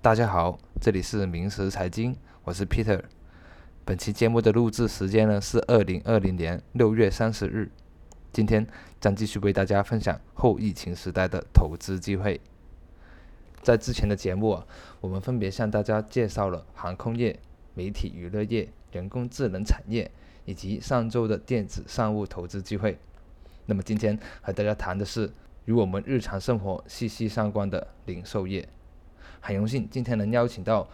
大家好，这里是明时财经，我是 Peter。本期节目的录制时间呢是二零二零年六月三十日。今天将继续为大家分享后疫情时代的投资机会。在之前的节目啊，我们分别向大家介绍了航空业、媒体娱乐业、人工智能产业以及上周的电子商务投资机会。那么今天和大家谈的是与我们日常生活息息相关的零售业。很荣幸今天能邀请到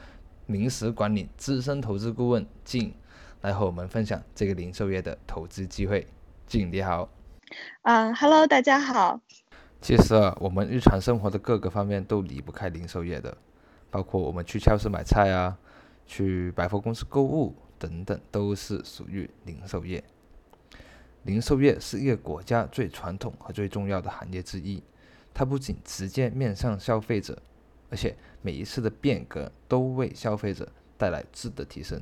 明石管理资深投资顾问静来和我们分享这个零售业的投资机会。静你好。嗯，Hello，大家好。其实啊，我们日常生活的各个方面都离不开零售业的，包括我们去超市买菜啊，去百货公司购物等等，都是属于零售业。零售业是一个国家最传统和最重要的行业之一，它不仅直接面向消费者，而且每一次的变革都为消费者带来质的提升，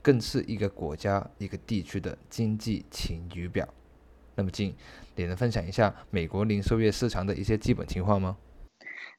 更是一个国家、一个地区的经济晴雨表。那么，静，你能分享一下美国零售业市场的一些基本情况吗？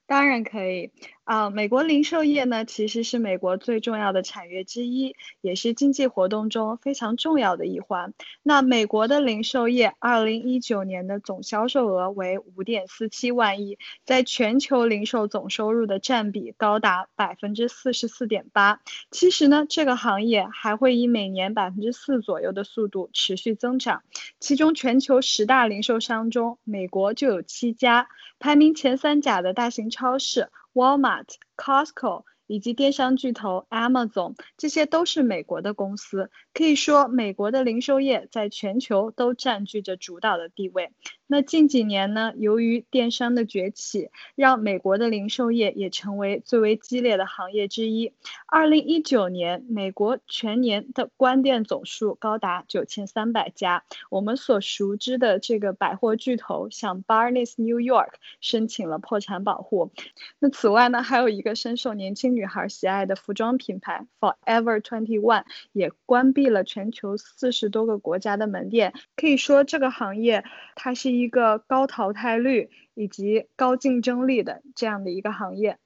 当然可以。啊，美国零售业呢，其实是美国最重要的产业之一，也是经济活动中非常重要的一环。那美国的零售业，二零一九年的总销售额为五点四七万亿，在全球零售总收入的占比高达百分之四十四点八。其实呢，这个行业还会以每年百分之四左右的速度持续增长。其中，全球十大零售商中，美国就有七家，排名前三甲的大型超市。Walmart、Costco 以及电商巨头 Amazon，这些都是美国的公司。可以说，美国的零售业在全球都占据着主导的地位。那近几年呢，由于电商的崛起，让美国的零售业也成为最为激烈的行业之一。二零一九年，美国全年的关店总数高达九千三百家。我们所熟知的这个百货巨头，像 Barnes New York 申请了破产保护。那此外呢，还有一个深受年轻女孩喜爱的服装品牌 Forever Twenty One 也关闭了全球四十多个国家的门店。可以说，这个行业它是一个高淘汰率以及高竞争力的这样的一个行业。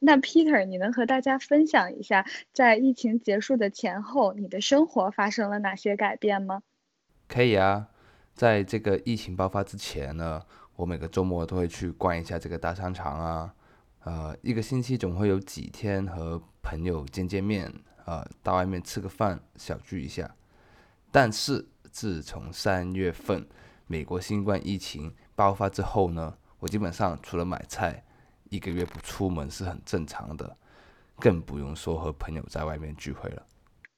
那 Peter，你能和大家分享一下，在疫情结束的前后，你的生活发生了哪些改变吗？可以啊，在这个疫情爆发之前呢，我每个周末都会去逛一下这个大商场啊，呃，一个星期总会有几天和朋友见见面，呃，到外面吃个饭，小聚一下。但是自从三月份美国新冠疫情爆发之后呢，我基本上除了买菜。一个月不出门是很正常的，更不用说和朋友在外面聚会了。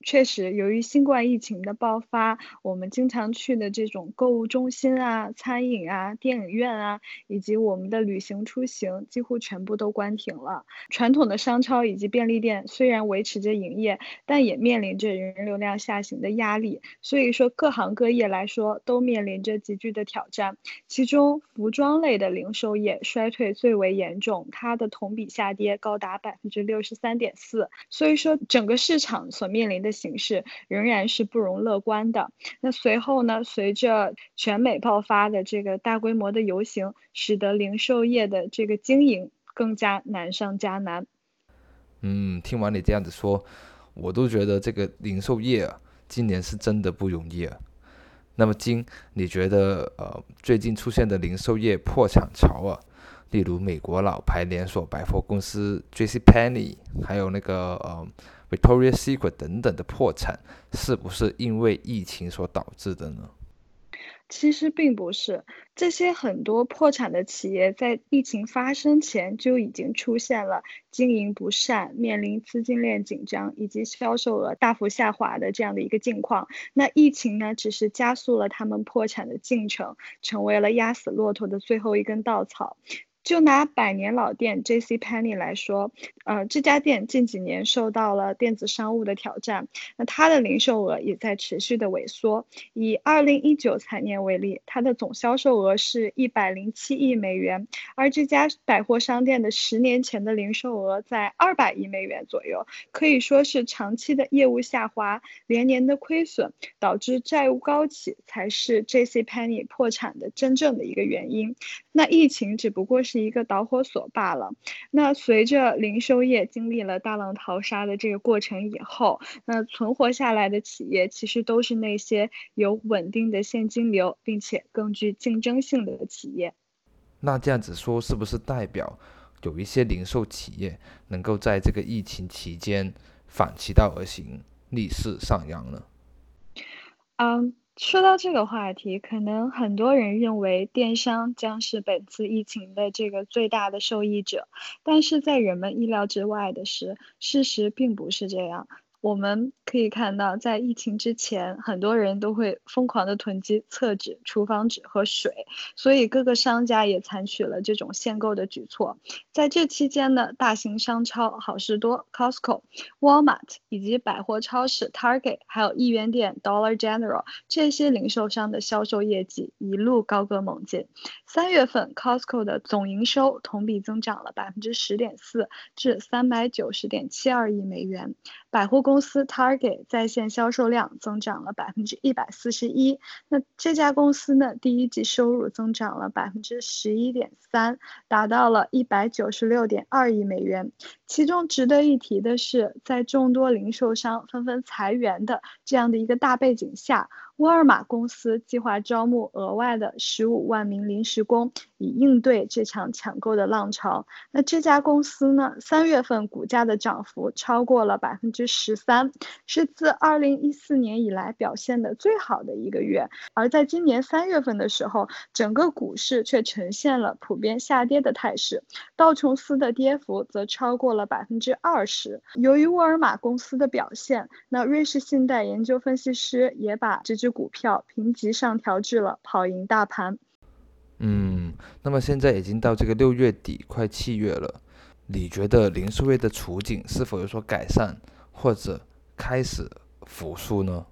确实，由于新冠疫情的爆发，我们经常去的这种购物中心啊、餐饮啊、电影院啊，以及我们的旅行出行，几乎全部都关停了。传统的商超以及便利店虽然维持着营业，但也面临着人流量下行的压力。所以说，各行各业来说都面临着急剧的挑战。其中，服装类的零售业衰退最为严重，它的同比下跌高达百分之六十三点四。所以说，整个市场所面临的形势仍然是不容乐观的。那随后呢？随着全美爆发的这个大规模的游行，使得零售业的这个经营更加难上加难。嗯，听完你这样子说，我都觉得这个零售业啊，今年是真的不容易啊。那么今，你觉得呃，最近出现的零售业破产潮啊，例如美国老牌连锁百货公司 J.C. Penney，还有那个呃。Victoria Secret 等等的破产，是不是因为疫情所导致的呢？其实并不是，这些很多破产的企业在疫情发生前就已经出现了经营不善、面临资金链紧张以及销售额大幅下滑的这样的一个境况。那疫情呢，只是加速了他们破产的进程，成为了压死骆驼的最后一根稻草。就拿百年老店 J.C. Penney 来说，呃，这家店近几年受到了电子商务的挑战，那它的零售额也在持续的萎缩。以二零一九财年为例，它的总销售额是一百零七亿美元，而这家百货商店的十年前的零售额在二百亿美元左右，可以说是长期的业务下滑，连年的亏损，导致债务高企，才是 J.C. Penney 破产的真正的一个原因。那疫情只不过是。是一个导火索罢了。那随着零售业经历了大浪淘沙的这个过程以后，那存活下来的企业其实都是那些有稳定的现金流，并且更具竞争性的企业。那这样子说，是不是代表有一些零售企业能够在这个疫情期间反其道而行，逆势上扬呢？嗯。说到这个话题，可能很多人认为电商将是本次疫情的这个最大的受益者，但是在人们意料之外的是，事实并不是这样。我们可以看到，在疫情之前，很多人都会疯狂的囤积厕纸、厨房纸和水，所以各个商家也采取了这种限购的举措。在这期间呢，大型商超好事多、Costco、Walmart 以及百货超市 Target，还有一元店 Dollar General 这些零售商的销售业绩一路高歌猛进。三月份，Costco 的总营收同比增长了百分之十点四，至三百九十点七二亿美元。百货公司 Target 在线销售量增长了百分之一百四十一。那这家公司呢，第一季收入增长了百分之十一点三，达到了一百九十六点二亿美元。其中值得一提的是，在众多零售商纷纷裁员的这样的一个大背景下。沃尔玛公司计划招募额外的十五万名临时工，以应对这场抢购的浪潮。那这家公司呢？三月份股价的涨幅超过了百分之十三，是自二零一四年以来表现的最好的一个月。而在今年三月份的时候，整个股市却呈现了普遍下跌的态势，道琼斯的跌幅则超过了百分之二十。由于沃尔玛公司的表现，那瑞士信贷研究分析师也把这支。股票评级上调至了跑赢大盘。嗯，那么现在已经到这个六月底，快七月了，你觉得零售业的处境是否有所改善，或者开始复苏呢？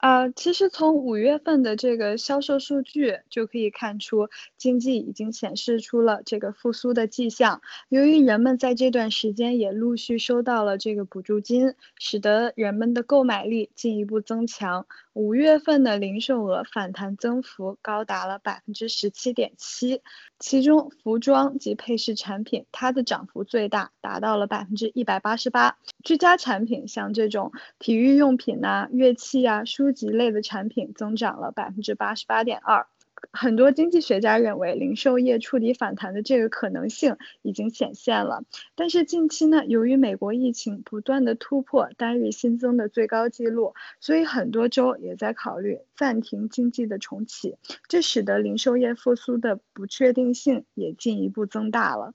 啊，其实从五月份的这个销售数据就可以看出，经济已经显示出了这个复苏的迹象。由于人们在这段时间也陆续收到了这个补助金，使得人们的购买力进一步增强。五月份的零售额反弹增幅高达了百分之十七点七，其中服装及配饰产品它的涨幅最大，达到了百分之一百八十八。居家产品像这种体育用品呐、乐器啊、书籍类的产品增长了百分之八十八点二。很多经济学家认为，零售业触底反弹的这个可能性已经显现了。但是近期呢，由于美国疫情不断的突破单日新增的最高纪录，所以很多州也在考虑暂停经济的重启，这使得零售业复苏的不确定性也进一步增大了。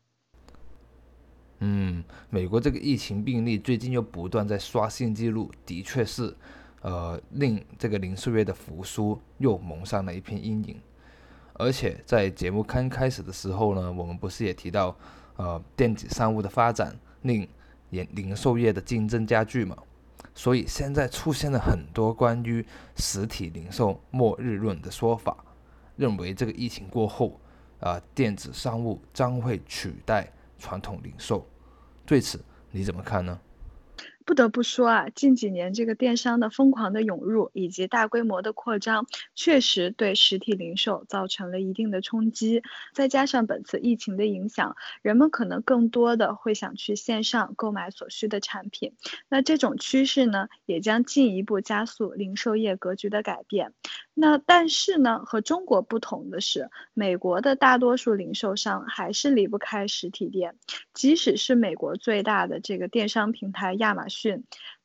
嗯，美国这个疫情病例最近又不断在刷新纪录，的确是，呃，令这个零售业的复苏又蒙上了一片阴影。而且在节目刚开始的时候呢，我们不是也提到，呃，电子商务的发展令零零售业的竞争加剧嘛？所以现在出现了很多关于实体零售末日论的说法，认为这个疫情过后，啊，电子商务将会取代传统零售。对此你怎么看呢？不得不说啊，近几年这个电商的疯狂的涌入以及大规模的扩张，确实对实体零售造成了一定的冲击。再加上本次疫情的影响，人们可能更多的会想去线上购买所需的产品。那这种趋势呢，也将进一步加速零售业格局的改变。那但是呢，和中国不同的是，美国的大多数零售商还是离不开实体店，即使是美国最大的这个电商平台亚马逊，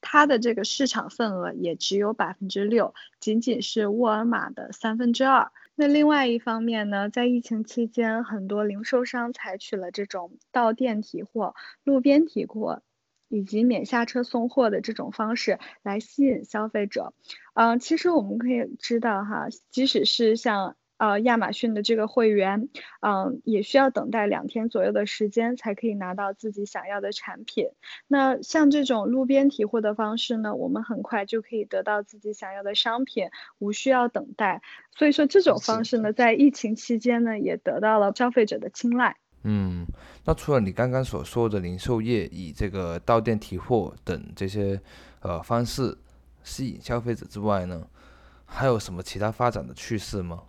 它的这个市场份额也只有百分之六，仅仅是沃尔玛的三分之二。那另外一方面呢，在疫情期间，很多零售商采取了这种到店提货、路边提货。以及免下车送货的这种方式来吸引消费者，嗯，其实我们可以知道哈，即使是像呃亚马逊的这个会员，嗯，也需要等待两天左右的时间才可以拿到自己想要的产品。那像这种路边提货的方式呢，我们很快就可以得到自己想要的商品，无需要等待。所以说这种方式呢，在疫情期间呢，也得到了消费者的青睐。嗯，那除了你刚刚所说的零售业以这个到店提货等这些呃方式吸引消费者之外呢，还有什么其他发展的趋势吗？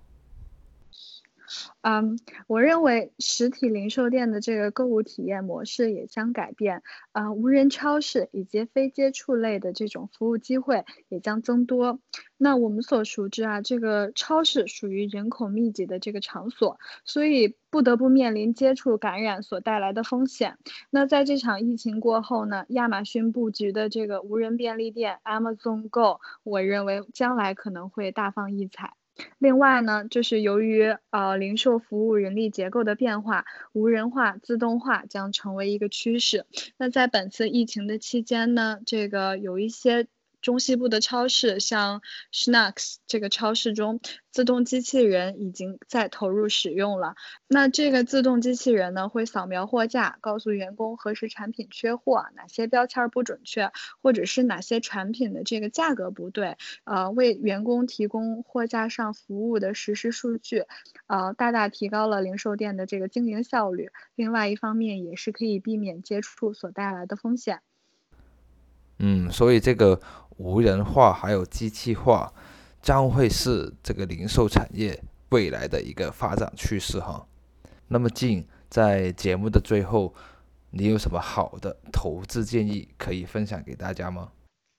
嗯，我认为实体零售店的这个购物体验模式也将改变，啊，无人超市以及非接触类的这种服务机会也将增多。那我们所熟知啊，这个超市属于人口密集的这个场所，所以不得不面临接触感染所带来的风险。那在这场疫情过后呢，亚马逊布局的这个无人便利店 Amazon Go，我认为将来可能会大放异彩。另外呢，就是由于呃零售服务人力结构的变化，无人化、自动化将成为一个趋势。那在本次疫情的期间呢，这个有一些。中西部的超市，像 Schnucks 这个超市中，自动机器人已经在投入使用了。那这个自动机器人呢，会扫描货架，告诉员工何时产品缺货，哪些标签不准确，或者是哪些产品的这个价格不对，呃，为员工提供货架上服务的实时数据，呃，大大提高了零售店的这个经营效率。另外一方面，也是可以避免接触所带来的风险。嗯，所以这个。无人化还有机器化，将会是这个零售产业未来的一个发展趋势哈。那么，静在节目的最后，你有什么好的投资建议可以分享给大家吗？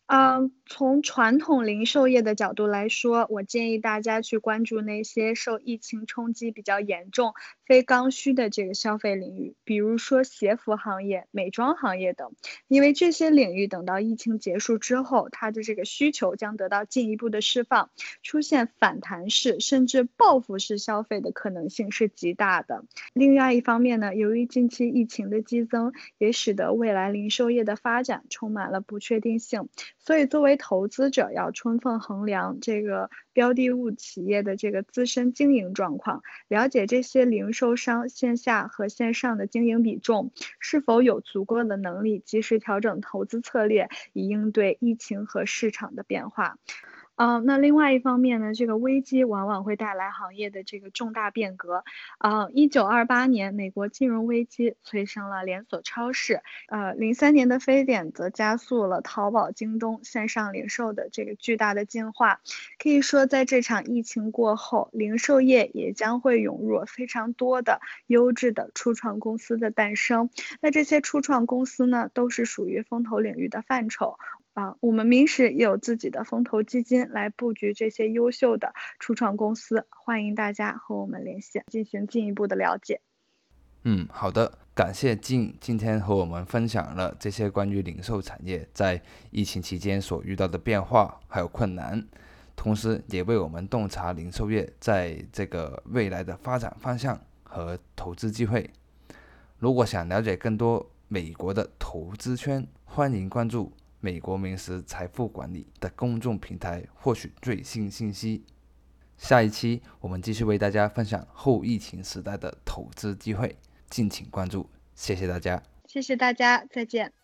嗯，从传统零售业的角度来说，我建议大家去关注那些受疫情冲击比较严重、非刚需的这个消费领域，比如说鞋服行业、美妆行业等，因为这些领域等到疫情结束之后，它的这个需求将得到进一步的释放，出现反弹式甚至报复式消费的可能性是极大的。另外一方面呢，由于近期疫情的激增，也使得未来零售业的发展充满了不确定性。所以，作为投资者，要充分衡量这个标的物企业的这个自身经营状况，了解这些零售商线下和线上的经营比重，是否有足够的能力及时调整投资策略，以应对疫情和市场的变化。嗯，那另外一方面呢，这个危机往往会带来行业的这个重大变革。啊，一九二八年美国金融危机催生了连锁超市，呃，零三年的非典则加速了淘宝、京东线上零售的这个巨大的进化。可以说，在这场疫情过后，零售业也将会涌入非常多的优质的初创公司的诞生。那这些初创公司呢，都是属于风投领域的范畴。啊，我们明石也有自己的风投基金来布局这些优秀的初创公司，欢迎大家和我们联系进行进一步的了解。嗯，好的，感谢静今天和我们分享了这些关于零售产业在疫情期间所遇到的变化还有困难，同时也为我们洞察零售业在这个未来的发展方向和投资机会。如果想了解更多美国的投资圈，欢迎关注。美国名师财富管理的公众平台获取最新信息。下一期我们继续为大家分享后疫情时代的投资机会，敬请关注。谢谢大家，谢谢大家，再见。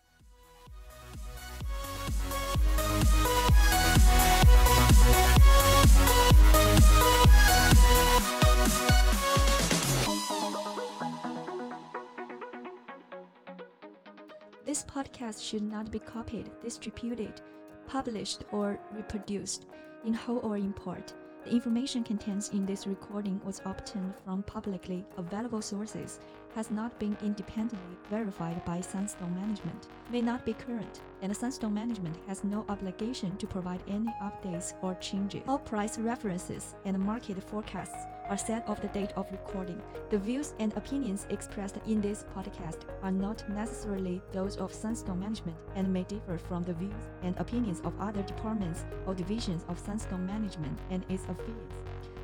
Podcast should not be copied, distributed, published, or reproduced, in whole or in part. The information contained in this recording was obtained from publicly available sources, has not been independently verified by Sunstone Management, may not be current, and Sunstone Management has no obligation to provide any updates or changes. All price references and market forecasts are set of the date of recording. The views and opinions expressed in this podcast are not necessarily those of Sunstone Management and may differ from the views and opinions of other departments or divisions of Sunstone Management and its affiliates.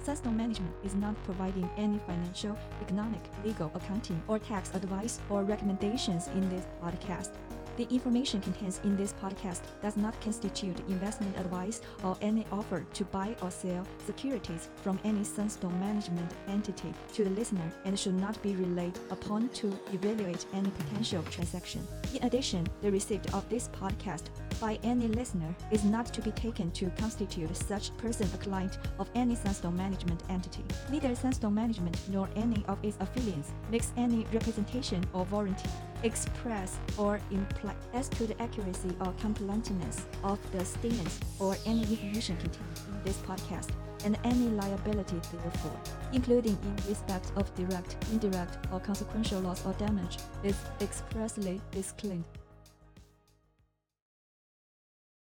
Sunstone Management is not providing any financial, economic, legal, accounting, or tax advice or recommendations in this podcast. The information contained in this podcast does not constitute investment advice or any offer to buy or sell securities from any Sunstone management entity to the listener and should not be relied upon to evaluate any potential transaction. In addition, the receipt of this podcast by any listener is not to be taken to constitute such person a client of any Sunstone management entity. Neither Sunstone management nor any of its affiliates makes any representation or warranty, express or imply as to the accuracy or completeness of the statements or any information contained in this podcast and any liability therefore, including in respect of direct, indirect, or consequential loss or damage, is expressly disclaimed.